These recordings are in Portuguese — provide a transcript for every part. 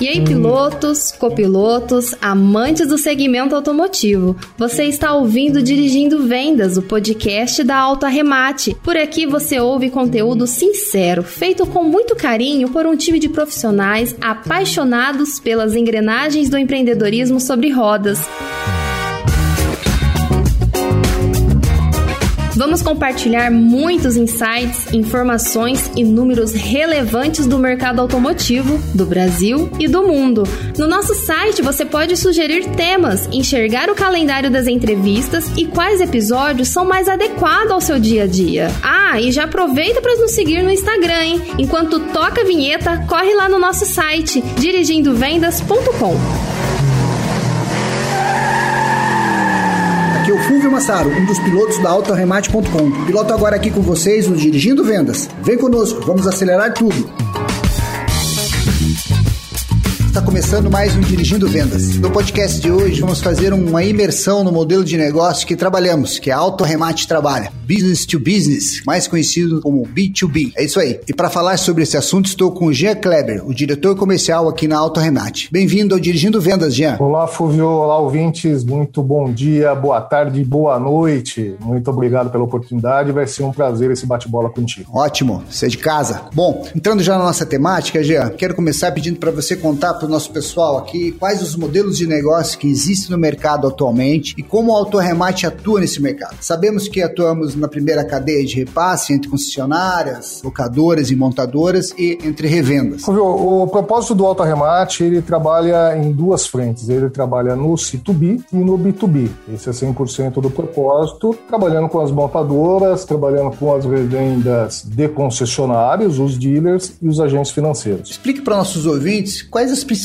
E aí, pilotos, copilotos, amantes do segmento automotivo, você está ouvindo Dirigindo Vendas, o podcast da Auto Arremate. Por aqui você ouve conteúdo sincero, feito com muito carinho por um time de profissionais apaixonados pelas engrenagens do empreendedorismo sobre rodas. Vamos compartilhar muitos insights, informações e números relevantes do mercado automotivo do Brasil e do mundo. No nosso site você pode sugerir temas, enxergar o calendário das entrevistas e quais episódios são mais adequados ao seu dia a dia. Ah, e já aproveita para nos seguir no Instagram, hein? Enquanto toca a vinheta, corre lá no nosso site dirigindovendas.com. Aqui é o Fulvio Massaro, um dos pilotos da AutoRemate.com. Piloto agora aqui com vocês no Dirigindo Vendas. Vem conosco, vamos acelerar tudo. Está começando mais um Dirigindo Vendas. No podcast de hoje, vamos fazer uma imersão no modelo de negócio que trabalhamos, que é a Auto Remate trabalha. Business to Business, mais conhecido como B2B. É isso aí. E para falar sobre esse assunto, estou com o Jean Kleber, o diretor comercial aqui na Auto Remate. Bem-vindo ao Dirigindo Vendas, Jean. Olá, Fulvio. Olá, ouvintes. Muito bom dia, boa tarde, boa noite. Muito obrigado pela oportunidade. Vai ser um prazer esse bate-bola contigo. Ótimo. Você é de casa. Bom, entrando já na nossa temática, Jean, quero começar pedindo para você contar para o nosso pessoal aqui quais os modelos de negócio que existem no mercado atualmente e como o autorremate atua nesse mercado. Sabemos que atuamos na primeira cadeia de repasse entre concessionárias, locadoras e montadoras e entre revendas. O, o propósito do autorremate, ele trabalha em duas frentes. Ele trabalha no C2B e no B2B. Esse é 100% do propósito, trabalhando com as montadoras, trabalhando com as revendas de concessionários, os dealers e os agentes financeiros. Explique para nossos ouvintes quais as principais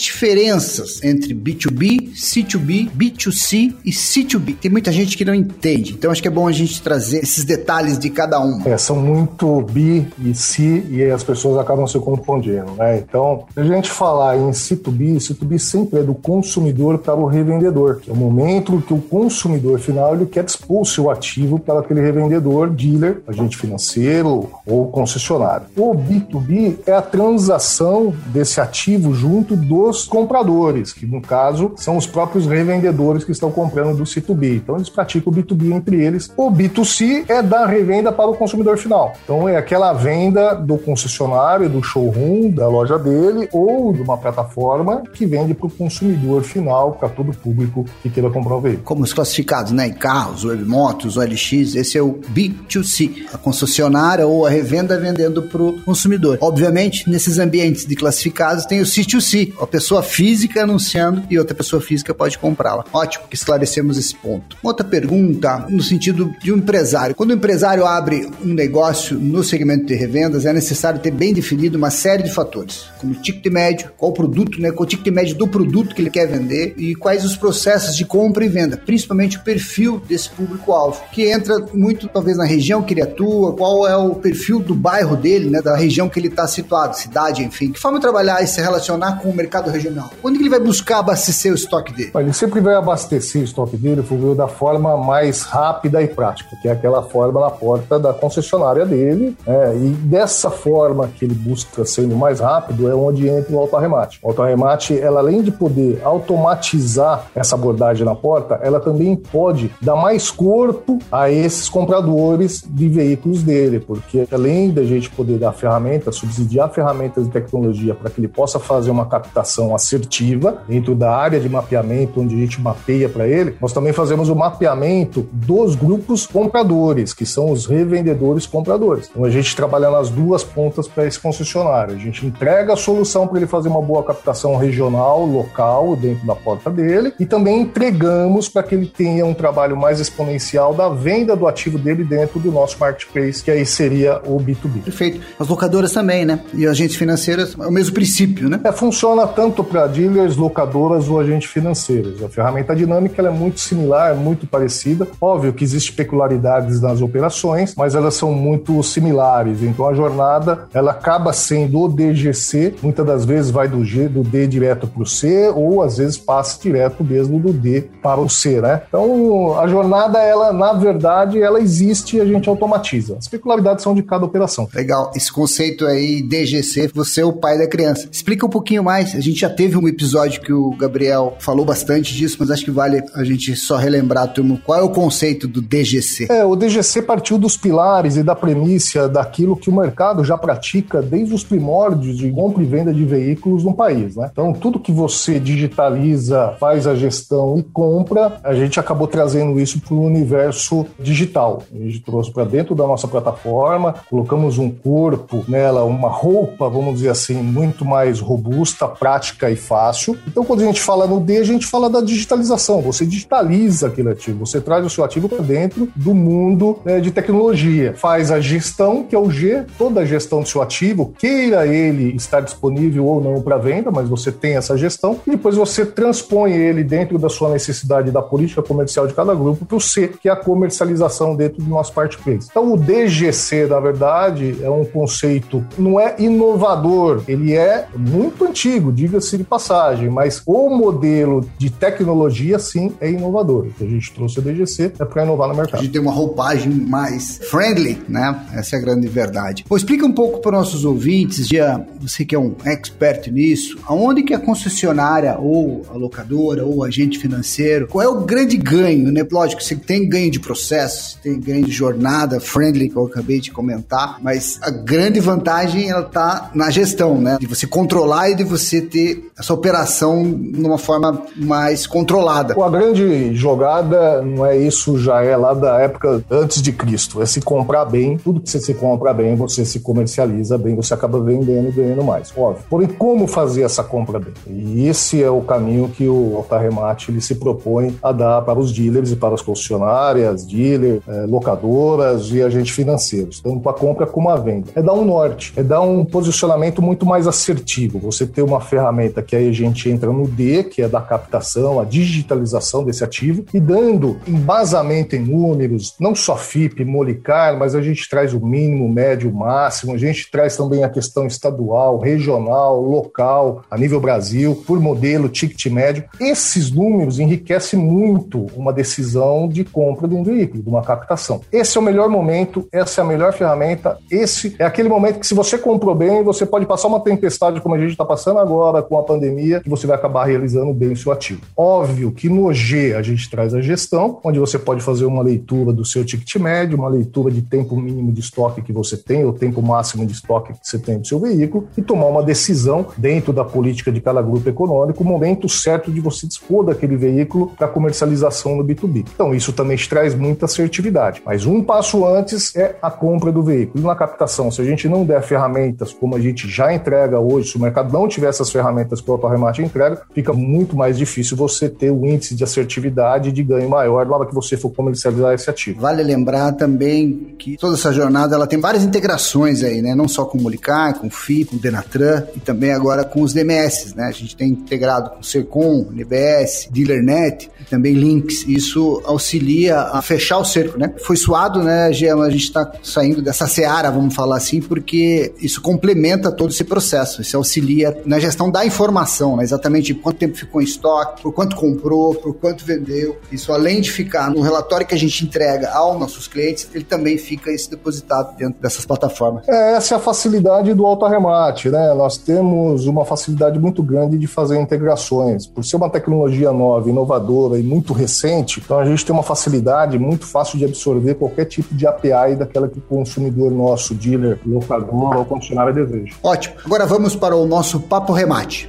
diferenças entre B2B, C2B, B2C e C2B. Tem muita gente que não entende, então acho que é bom a gente trazer esses detalhes de cada um. É, são muito B e C e as pessoas acabam se confundindo, né? Então, a gente falar em C2B, C2B sempre é do consumidor para o revendedor, que é o momento que o consumidor final ele quer dispor o seu ativo para aquele revendedor, dealer, agente financeiro ou concessionário. O B2B é a transação desse ativo junto junto dos compradores, que no caso são os próprios revendedores que estão comprando do C2B. Então eles praticam o B2B entre eles. O B2C é da revenda para o consumidor final. Então é aquela venda do concessionário, do showroom, da loja dele ou de uma plataforma que vende para o consumidor final, para todo público que queira comprar o veículo. Como os classificados, né? Em carros, webmotos, OLX, esse é o B2C, a concessionária ou a revenda vendendo para o consumidor. Obviamente, nesses ambientes de classificados tem o C2C B2C, a pessoa física anunciando e outra pessoa física pode comprá-la. Ótimo que esclarecemos esse ponto. Outra pergunta no sentido de um empresário. Quando o empresário abre um negócio no segmento de revendas, é necessário ter bem definido uma série de fatores, como ticket médio, qual produto, né, qual ticket médio do produto que ele quer vender e quais os processos de compra e venda, principalmente o perfil desse público-alvo, que entra muito talvez na região que ele atua, qual é o perfil do bairro dele, né, da região que ele está situado, cidade, enfim. Que forma trabalhar e se relacionar com o mercado regional? Quando ele vai buscar abastecer o estoque dele? Ele sempre vai abastecer o estoque dele, Fulvio, da forma mais rápida e prática, que é aquela forma na porta da concessionária dele. É, e dessa forma que ele busca sendo mais rápido é onde entra o auto-arremate. O auto-arremate, ela além de poder automatizar essa abordagem na porta, ela também pode dar mais corpo a esses compradores de veículos dele, porque além da gente poder dar ferramentas, subsidiar ferramentas de tecnologia para que ele possa fazer uma captação assertiva dentro da área de mapeamento, onde a gente mapeia para ele, nós também fazemos o mapeamento dos grupos compradores, que são os revendedores compradores. Então a gente trabalha nas duas pontas para esse concessionário. A gente entrega a solução para ele fazer uma boa captação regional, local, dentro da porta dele, e também entregamos para que ele tenha um trabalho mais exponencial da venda do ativo dele dentro do nosso marketplace, que aí seria o B2B. Perfeito. As locadoras também, né? E agentes financeiros, é o mesmo princípio, né? É, funciona tanto para dealers, locadoras ou agentes financeiros. A ferramenta dinâmica é muito similar, muito parecida. Óbvio que existem peculiaridades nas operações, mas elas são muito similares. Então a jornada ela acaba sendo o DGC, muitas das vezes vai do G, do D direto para o C, ou às vezes passa direto mesmo do D para o C, né? Então a jornada, ela na verdade, ela existe e a gente automatiza. As peculiaridades são de cada operação. Legal. Esse conceito aí, DGC, você é o pai da criança. Explica um pouquinho mais. A gente já teve um episódio que o Gabriel falou bastante disso, mas acho que vale a gente só relembrar, turma, qual é o conceito do DGC? É, o DGC partiu dos pilares e da premissa daquilo que o mercado já pratica desde os primórdios de compra e venda de veículos no país, né? Então, tudo que você digitaliza, faz a gestão e compra, a gente acabou trazendo isso para o universo digital. A gente trouxe para dentro da nossa plataforma, colocamos um corpo nela, uma roupa, vamos dizer assim, muito mais robusta, prática e fácil. Então, quando a gente fala no D, a gente fala da digitalização. Você digitaliza aquele ativo, você traz o seu ativo para dentro do mundo né, de tecnologia. Faz a gestão, que é o G, toda a gestão do seu ativo, queira ele estar disponível ou não para venda, mas você tem essa gestão, e depois você transpõe ele dentro da sua necessidade da política comercial de cada grupo para o C, que é a comercialização dentro do nosso marketplace. Então, o DGC, na verdade, é um conceito, não é inovador, ele é muito antigo, diga-se de passagem, mas o modelo de tecnologia, sim, é inovador. O que a gente trouxe o DGC é para inovar no mercado. A gente tem uma roupagem mais friendly, né? Essa é a grande verdade. Explica um pouco para nossos ouvintes, já você que é um expert nisso, aonde que a concessionária ou a locadora ou o agente financeiro, qual é o grande ganho, né? Lógico, você tem ganho de processo, tem ganho de jornada friendly, que eu acabei de comentar, mas a grande vantagem ela tá na gestão, né? De você controlar e de você ter essa operação numa forma mais controlada. A grande jogada não é isso, já é lá da época antes de Cristo, é se comprar bem, tudo que você se compra bem, você se comercializa bem, você acaba vendendo e ganhando mais, óbvio. Porém, como fazer essa compra bem? E esse é o caminho que o Altarremate ele se propõe a dar para os dealers e para as concessionárias, dealers, é, locadoras e agentes financeiros, tanto a compra como a venda. É dar um norte, é dar um posicionamento muito mais assertivo. Você ter uma ferramenta que aí a gente entra no D, que é da captação, a digitalização desse ativo, e dando embasamento em números, não só FIP, Molicar, mas a gente traz o mínimo, médio, máximo, a gente traz também a questão estadual, regional, local, a nível Brasil, por modelo, ticket médio. Esses números enriquecem muito uma decisão de compra de um veículo, de uma captação. Esse é o melhor momento, essa é a melhor ferramenta, esse é aquele momento que se você comprou bem, você pode passar uma tempestade como a gente está passando agora com a pandemia, que você vai acabar realizando bem o seu ativo. Óbvio que no G a gente traz a gestão, onde você pode fazer uma leitura do seu ticket médio, uma leitura de tempo mínimo de estoque que você tem, ou tempo máximo de estoque que você tem do seu veículo, e tomar uma decisão dentro da política de cada grupo econômico, o momento certo de você dispor daquele veículo para comercialização no B2B. Então, isso também te traz muita assertividade. Mas um passo antes é a compra do veículo. E na captação, se a gente não der ferramentas como a gente já entrega hoje, se o mercado não tiver essas ferramentas que o autorremate entrega, fica muito mais difícil você ter o índice de assertividade de ganho maior na hora que você for comercializar esse ativo. Vale lembrar também que toda essa jornada ela tem várias integrações aí, né? Não só com o Molicar, com o FI, com o Denatran e também agora com os DMS, né? A gente tem integrado com o Sercom, NBS, DealerNet e também links. Isso auxilia a fechar o cerco, né? Foi suado, né, Gema? A gente está saindo dessa seara, vamos falar assim, porque isso complementa todo esse processo. Isso auxilia na gestão da informação, né? exatamente quanto tempo ficou em estoque, por quanto comprou, por quanto vendeu. Isso, além de ficar no relatório que a gente entrega aos nossos clientes, ele também fica esse depositado dentro dessas plataformas. É, essa é a facilidade do auto arremate, né? Nós temos uma facilidade muito grande de fazer integrações. Por ser uma tecnologia nova, inovadora e muito recente, então a gente tem uma facilidade muito fácil de absorver qualquer tipo de API daquela que o consumidor nosso, dealer, locador ou concessionário deseja. Ótimo. Agora vamos para o nosso papo remate.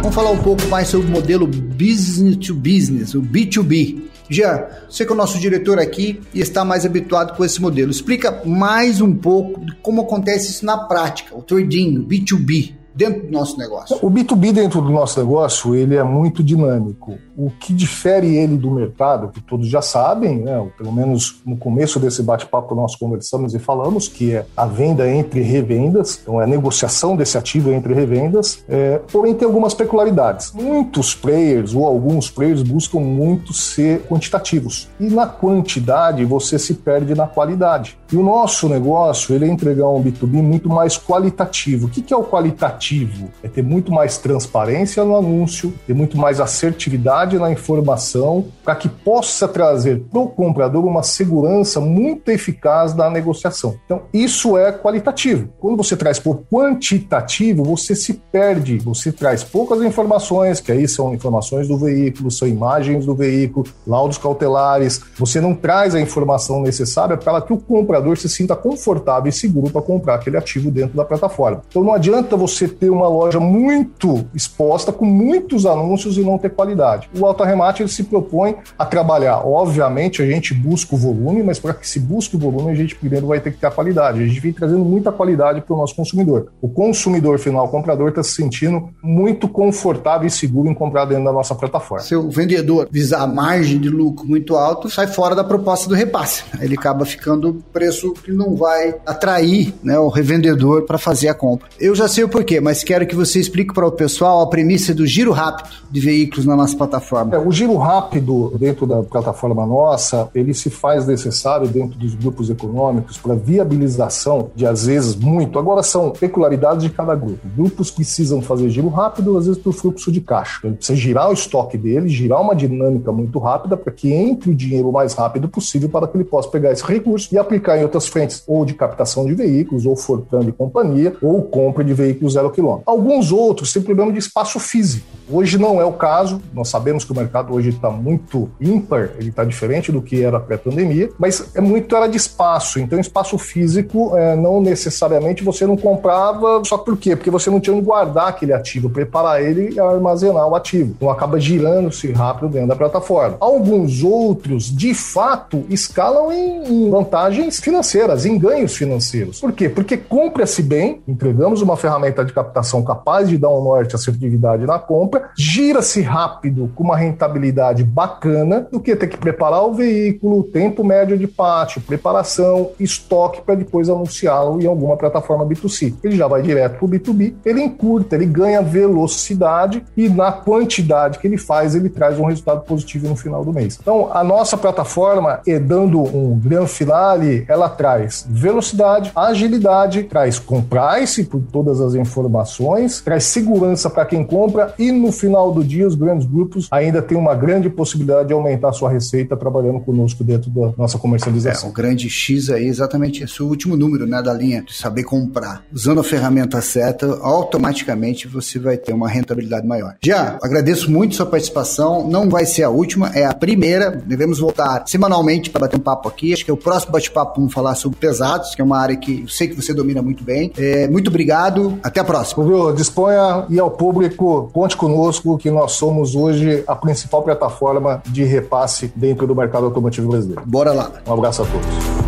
Vamos falar um pouco mais sobre o modelo business to business, o B2B. Jean, você que é o nosso diretor aqui e está mais habituado com esse modelo. Explica mais um pouco de como acontece isso na prática, o trading, o B2B dentro do nosso negócio? O B2B dentro do nosso negócio, ele é muito dinâmico. O que difere ele do mercado, que todos já sabem, né, pelo menos no começo desse bate-papo nós conversamos e falamos, que é a venda entre revendas, então é a negociação desse ativo entre revendas, é, porém tem algumas peculiaridades. Muitos players ou alguns players buscam muito ser quantitativos e na quantidade você se perde na qualidade. E o nosso negócio ele é entregar um B2B muito mais qualitativo. O que é o qualitativo? É ter muito mais transparência no anúncio, ter muito mais assertividade na informação, para que possa trazer para o comprador uma segurança muito eficaz da negociação. Então, isso é qualitativo. Quando você traz por quantitativo, você se perde, você traz poucas informações, que aí são informações do veículo, são imagens do veículo, laudos cautelares, você não traz a informação necessária para que o comprador se sinta confortável e seguro para comprar aquele ativo dentro da plataforma. Então não adianta você ter uma loja muito exposta, com muitos anúncios e não ter qualidade. O Alto Remate ele se propõe a trabalhar. Obviamente, a gente busca o volume, mas para que se busque o volume, a gente primeiro vai ter que ter a qualidade. A gente vem trazendo muita qualidade para o nosso consumidor. O consumidor final, o comprador, está se sentindo muito confortável e seguro em comprar dentro da nossa plataforma. Se o vendedor visar margem de lucro muito alto, sai fora da proposta do repasse. Ele acaba ficando preço que não vai atrair né, o revendedor para fazer a compra. Eu já sei o porquê, mas quero que você explique para o pessoal a premissa do giro rápido de veículos na nossa plataforma. É, o giro rápido dentro da plataforma nossa, ele se faz necessário dentro dos grupos econômicos para viabilização de, às vezes, muito. Agora são peculiaridades de cada grupo. Grupos precisam fazer giro rápido, às vezes, por fluxo de caixa. Ele precisa girar o estoque dele, girar uma dinâmica muito rápida para que entre o dinheiro o mais rápido possível para que ele possa pegar esse recurso e aplicar em outras frentes, ou de captação de veículos, ou Fortran de companhia, ou compra de veículos zero quilômetro. Alguns outros têm problema de espaço físico. Hoje não é o caso, nós sabemos que o mercado hoje está muito ímpar, ele está diferente do que era pré-pandemia, mas é muito era de espaço. Então, espaço físico, é, não necessariamente você não comprava só por quê? Porque você não tinha onde guardar aquele ativo, preparar ele e armazenar o ativo. Então, acaba girando-se rápido dentro da plataforma. Alguns outros, de fato, escalam em vantagens financeiras, em ganhos financeiros. Por quê? Porque compra-se bem, entregamos uma ferramenta de captação capaz de dar um norte, assertividade na compra, gira-se rápido com uma rentabilidade bacana do que ter que preparar o veículo, tempo médio de pátio, preparação, estoque para depois anunciá-lo em alguma plataforma B2C. Ele já vai direto para o B2B, ele encurta, ele ganha velocidade e na quantidade que ele faz, ele traz um resultado positivo no final do mês. Então, a nossa plataforma, dando um grande finale, ela traz velocidade, agilidade, traz compliance por todas as informações, traz segurança para quem compra e no final do dia os grandes grupos ainda têm uma grande possibilidade de aumentar sua receita trabalhando conosco dentro da nossa comercialização. É, o grande X aí é exatamente esse, último número né, da linha de saber comprar. Usando a ferramenta certa, automaticamente você vai ter uma rentabilidade maior. Já, agradeço muito sua participação, não vai ser a última, é a primeira, devemos voltar semanalmente para bater um papo aqui, acho que é o próximo bate-papo vamos falar sobre pesados, que é uma área que eu sei que você domina muito bem. É, muito obrigado, até a próxima. Viu, disponha e ao público, conte conosco que nós somos hoje a principal plataforma de repasse dentro do mercado automotivo brasileiro. Bora lá. Um abraço a todos.